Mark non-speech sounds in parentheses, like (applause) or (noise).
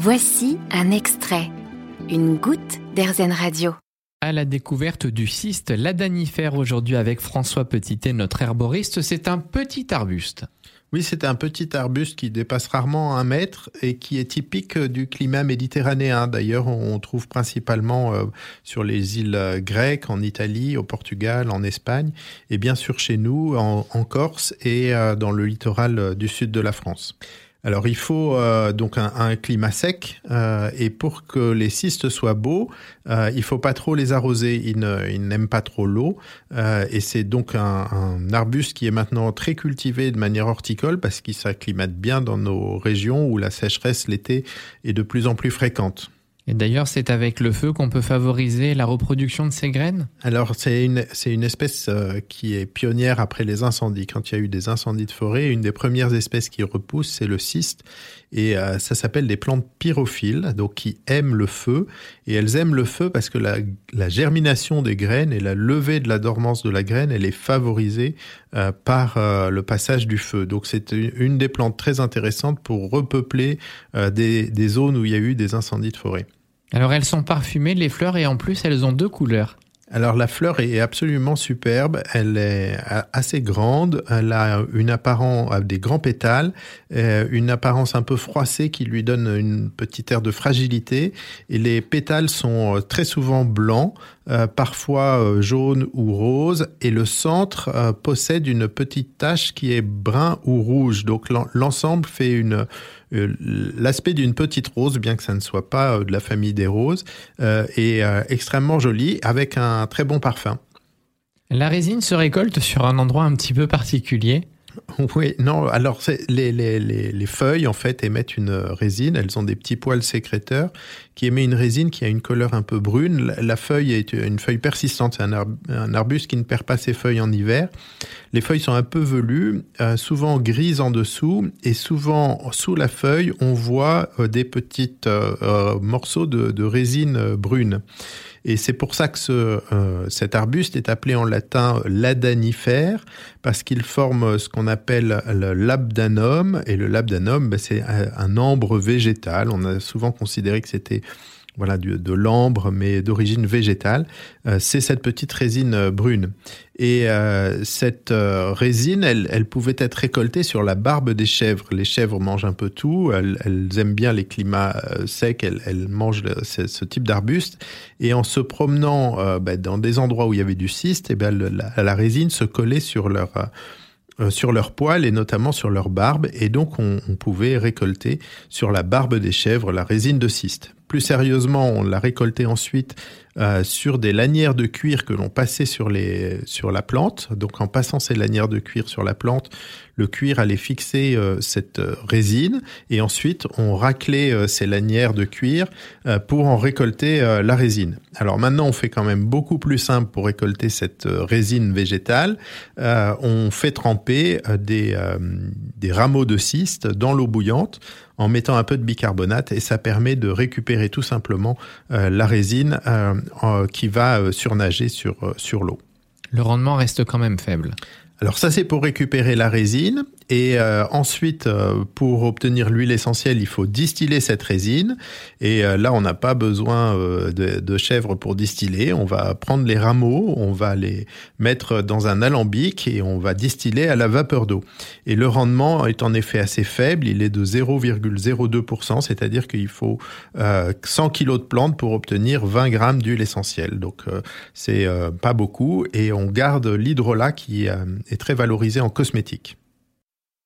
Voici un extrait, une goutte d'Airzen Radio. À la découverte du cyste ladanifère aujourd'hui avec François Petitet, notre herboriste, c'est un petit arbuste. Oui, c'est un petit arbuste qui dépasse rarement un mètre et qui est typique du climat méditerranéen. D'ailleurs, on trouve principalement euh, sur les îles grecques, en Italie, au Portugal, en Espagne, et bien sûr chez nous, en, Corse et euh, dans le littoral du sud de la France. Alors il faut euh, donc un, climat sec euh, et pour que les cystes soient beaux, euh, il faut pas trop les arroser. Ils, n'aiment pas trop l'eau et c'est donc un, arbuste qui est maintenant très cultivé de manière horticole parce qu'il s'acclimate bien dans nos régions où la sécheresse l'été est de plus en plus fréquente. Et d'ailleurs, c'est avec le feu qu'on peut favoriser la reproduction de ces graines? Alors, c'est une, une espèce euh, qui est pionnière après les incendies. Quand il y a eu des incendies de forêt, une des premières espèces qui repousse, c'est le cyste. Et euh, ça s'appelle des plantes pyrophiles, donc qui aiment le feu. Et elles aiment le feu parce que la, la germination des graines et la levée de la dormance de la graine, elle est favorisée euh, par le passage du feu. Donc, c'est une des plantes très intéressantes pour repeupler des, des zones où il y a eu des incendies de forêt. Alors elles sont parfumées, les fleurs, et en plus elles ont deux couleurs. Alors la fleur est absolument superbe, elle est assez grande, elle a une apparence, des grands pétales, euh, une apparence un peu froissée qui lui donne une petite air de fragilité et les pétales sont euh, très souvent blancs, euh, parfois jaunes ou roses et le centre possède une petite tache qui est brun ou rouge. Donc l'ensemble fait une l'aspect d'une petite rose, bien que ça ne soit pas de la famille des roses, est extrêmement joli avec un très bon parfum. La résine se récolte sur un endroit un petit peu particulier. (laughs) Oui, non, alors les, les, les, feuilles en fait émettent une résine, elles ont des petits poils sécréteurs qui émettent une résine qui a une couleur un peu brune. La, feuille est une feuille persistante, c'est un, arbuste qui ne perd pas ses feuilles en hiver. Les feuilles sont un peu velues, euh, souvent grises en dessous et souvent sous la feuille on voit euh, des petits euh, morceaux de, de résine brune. Et c'est pour ça que euh, cet arbuste est appelé en latin ladanifère, parce qu'il forme ce qu'on appelle le labdanum. Et le labdanum, ben, c'est un ambre végétal. On a souvent considéré que c'était voilà, de l'ambre, mais d'origine végétale. Euh, c'est cette petite résine euh, brune. Et euh, cette résine, elle, pouvait être récoltée sur la barbe des chèvres. Les chèvres mangent un peu tout, elles, aiment bien les climats secs, elles, mangent ce, type d'arbuste. Et en se promenant ben, dans des endroits où il y avait du cyste, et eh ben, la, résine se collait sur leur sur poils et notamment sur leur barbe, et donc on, pouvait récolter sur la barbe des chèvres la résine de cyste. Plus sérieusement, on l'a récolté ensuite euh, sur des lanières de cuir que l'on passait sur, les, sur la plante. Donc en passant ces lanières de cuir sur la plante, le cuir allait fixer euh, cette résine et ensuite on raclait ces lanières de cuir pour en récolter la résine. Alors maintenant on fait quand même beaucoup plus simple pour récolter cette résine végétale. on fait tremper euh, des, euh, des rameaux de cyste dans l'eau bouillante en mettant un peu de bicarbonate et ça permet de récupérer tout simplement euh, la résine qui va surnager sur, sur l'eau. Le rendement reste quand même faible. Alors ça c'est pour récupérer la résine et euh, ensuite euh, pour obtenir l'huile essentielle il faut distiller cette résine et euh, là on n'a pas besoin de, de, chèvre pour distiller, on va prendre les rameaux, on va les mettre dans un alambic et on va distiller à la vapeur d'eau. Et le rendement est en effet assez faible, il est de 0,02%, c'est-à-dire qu'il faut 100 kg de plantes pour obtenir 20 grammes d'huile essentielle. Donc c'est pas beaucoup et on garde l'hydrolat qui est très valorisé en cosmétique.